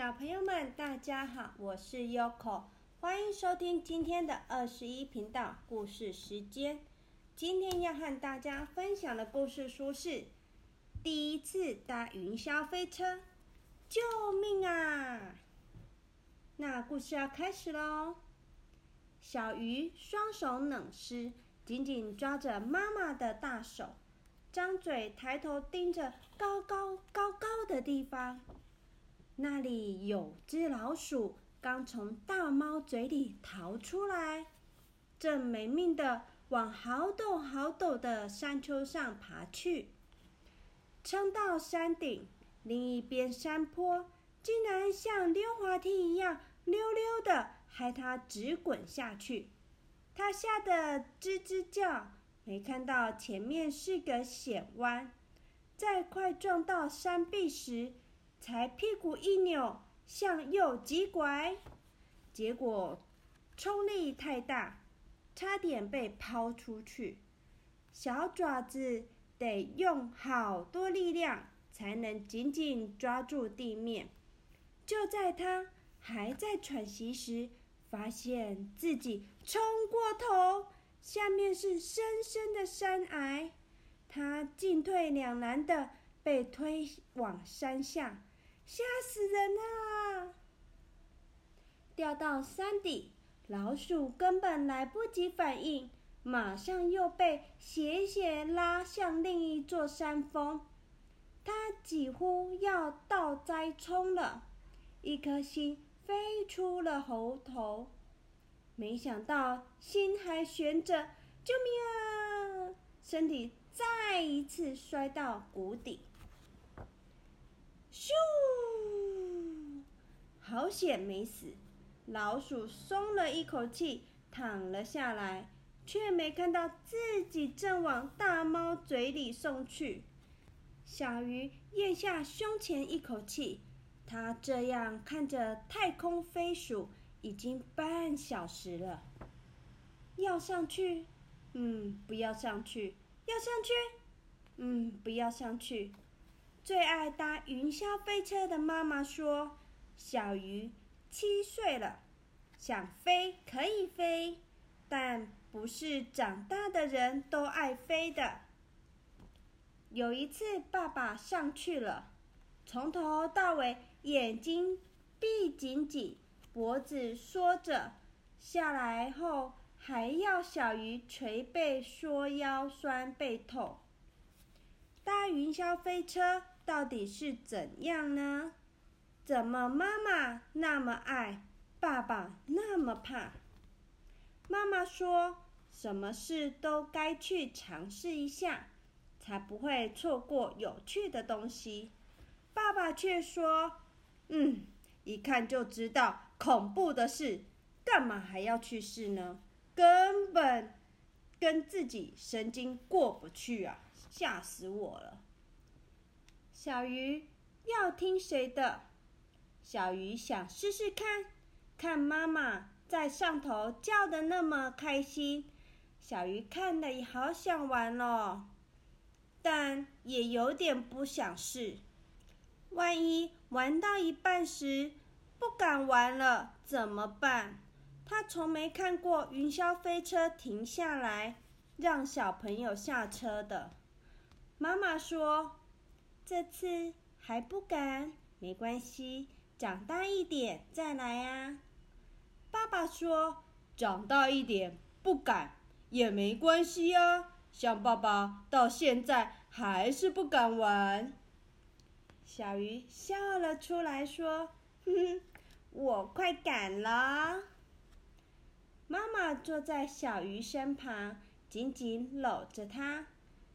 小朋友们，大家好，我是 Yoko，欢迎收听今天的二十一频道故事时间。今天要和大家分享的故事书是《第一次搭云霄飞车》，救命啊！那故事要开始喽。小鱼双手冷湿，紧紧抓着妈妈的大手，张嘴抬头盯着高高高高的地方。那里有只老鼠，刚从大猫嘴里逃出来，正没命的往好陡好陡的山丘上爬去。撑到山顶，另一边山坡竟然像溜滑梯一样溜溜的，害它直滚下去。它吓得吱吱叫，没看到前面是个险弯，在快撞到山壁时。才屁股一扭，向右急拐，结果冲力太大，差点被抛出去。小爪子得用好多力量才能紧紧抓住地面。就在他还在喘息时，发现自己冲过头，下面是深深的山崖，他进退两难的被推往山下。吓死人了！掉到山底，老鼠根本来不及反应，马上又被斜斜拉向另一座山峰。它几乎要倒栽葱了，一颗心飞出了喉头。没想到心还悬着，救命啊！身体再一次摔到谷底。咻！好险没死，老鼠松了一口气，躺了下来，却没看到自己正往大猫嘴里送去。小鱼咽下胸前一口气，它这样看着太空飞鼠已经半小时了。要上去？嗯，不要上去。要上去？嗯，不要上去。最爱搭云霄飞车的妈妈说：“小鱼七岁了，想飞可以飞，但不是长大的人都爱飞的。”有一次，爸爸上去了，从头到尾眼睛闭紧紧，脖子缩着，下来后还要小鱼捶背，说腰酸背痛。搭云霄飞车到底是怎样呢？怎么妈妈那么爱，爸爸那么怕？妈妈说：“什么事都该去尝试一下，才不会错过有趣的东西。”爸爸却说：“嗯，一看就知道恐怖的事，干嘛还要去试呢？根本跟自己神经过不去啊！”吓死我了！小鱼要听谁的？小鱼想试试看，看妈妈在上头叫的那么开心，小鱼看了也好想玩哦，但也有点不想试。万一玩到一半时不敢玩了怎么办？他从没看过云霄飞车停下来让小朋友下车的。妈妈说：“这次还不敢，没关系，长大一点再来啊。”爸爸说：“长大一点不敢也没关系啊，像爸爸到现在还是不敢玩。”小鱼笑了出来，说：“哼哼，我快敢了。”妈妈坐在小鱼身旁，紧紧搂着它。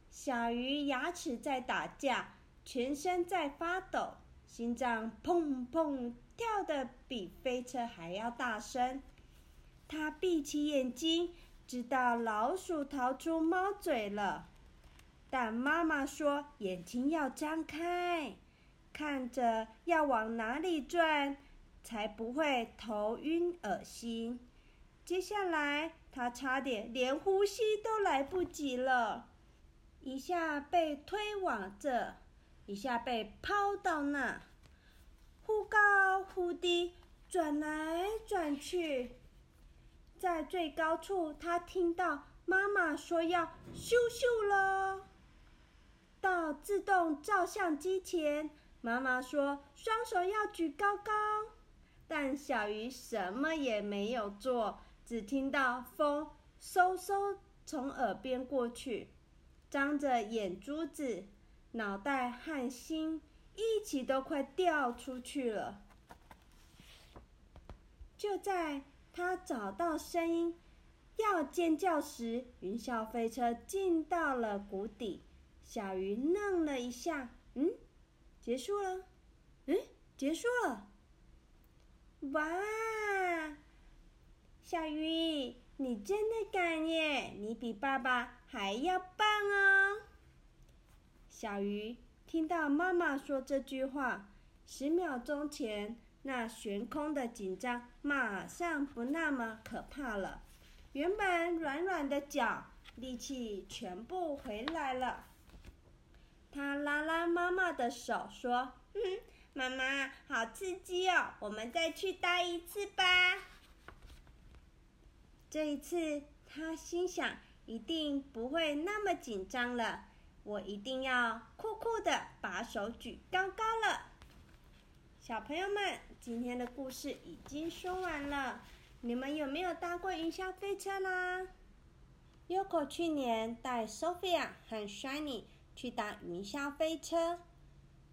小鱼牙齿在打架，全身在发抖，心脏砰砰跳的比飞车还要大声。它闭起眼睛，知道老鼠逃出猫嘴了。但妈妈说眼睛要张开，看着要往哪里转，才不会头晕恶心。接下来，它差点连呼吸都来不及了。一下被推往这，一下被抛到那，忽高忽低转来转去。在最高处，他听到妈妈说要咻咻了。到自动照相机前，妈妈说双手要举高高。但小鱼什么也没有做，只听到风嗖嗖从耳边过去，张着眼珠子，脑袋和心一起都快掉出去了。就在他找到声音要尖叫时，云霄飞车进到了谷底。小鱼愣了一下，嗯，结束了，嗯，结束了。哇，小鱼，你真的敢耶！你比爸爸还要棒哦！小鱼听到妈妈说这句话，十秒钟前那悬空的紧张马上不那么可怕了，原本软软的脚力气全部回来了。他拉拉妈妈的手，说：“嗯。”妈妈，好刺激哦！我们再去搭一次吧。这一次，他心想，一定不会那么紧张了。我一定要酷酷的把手举高高了。小朋友们，今天的故事已经说完了。你们有没有搭过云霄飞车啦？Yoko 去年带 Sophia 和 Shiny 去搭云霄飞车。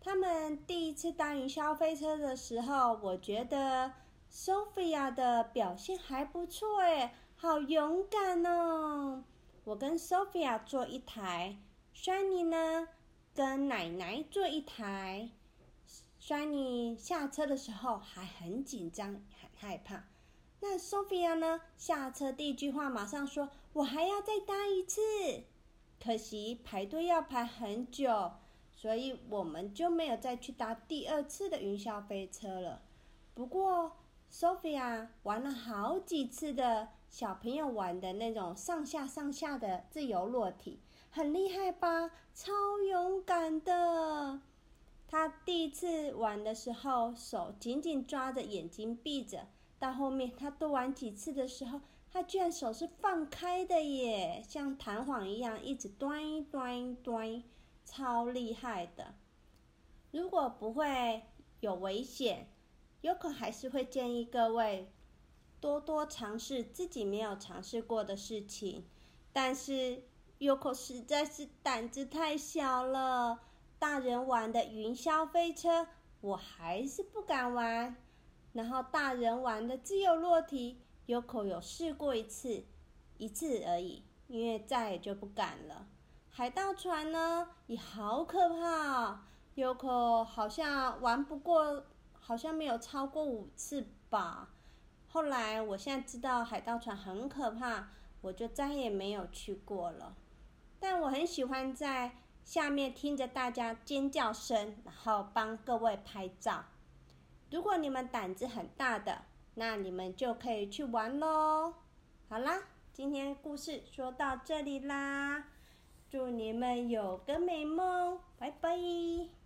他们第一次搭云霄飞车的时候，我觉得 Sophia 的表现还不错诶，好勇敢哦！我跟 Sophia 坐一台山妮呢跟奶奶坐一台。山妮下车的时候还很紧张，很害怕。那 Sophia 呢下车第一句话马上说：“我还要再搭一次。”可惜排队要排很久。所以我们就没有再去搭第二次的云霄飞车了。不过，Sophia 玩了好几次的小朋友玩的那种上下上下的自由落体，很厉害吧？超勇敢的。他第一次玩的时候，手紧紧抓着，眼睛闭着。到后面他多玩几次的时候，他居然手是放开的耶，像弹簧一样，一直端端端。超厉害的！如果不会有危险，Yoko 还是会建议各位多多尝试自己没有尝试过的事情。但是 Yoko 实在是胆子太小了，大人玩的云霄飞车我还是不敢玩。然后大人玩的自由落体，Yoko 有试过一次，一次而已，因为再也就不敢了。海盗船呢也好可怕，Yoko 好像玩不过，好像没有超过五次吧。后来我现在知道海盗船很可怕，我就再也没有去过了。但我很喜欢在下面听着大家尖叫声，然后帮各位拍照。如果你们胆子很大的，那你们就可以去玩喽。好啦，今天故事说到这里啦。祝你们有个美梦，拜拜。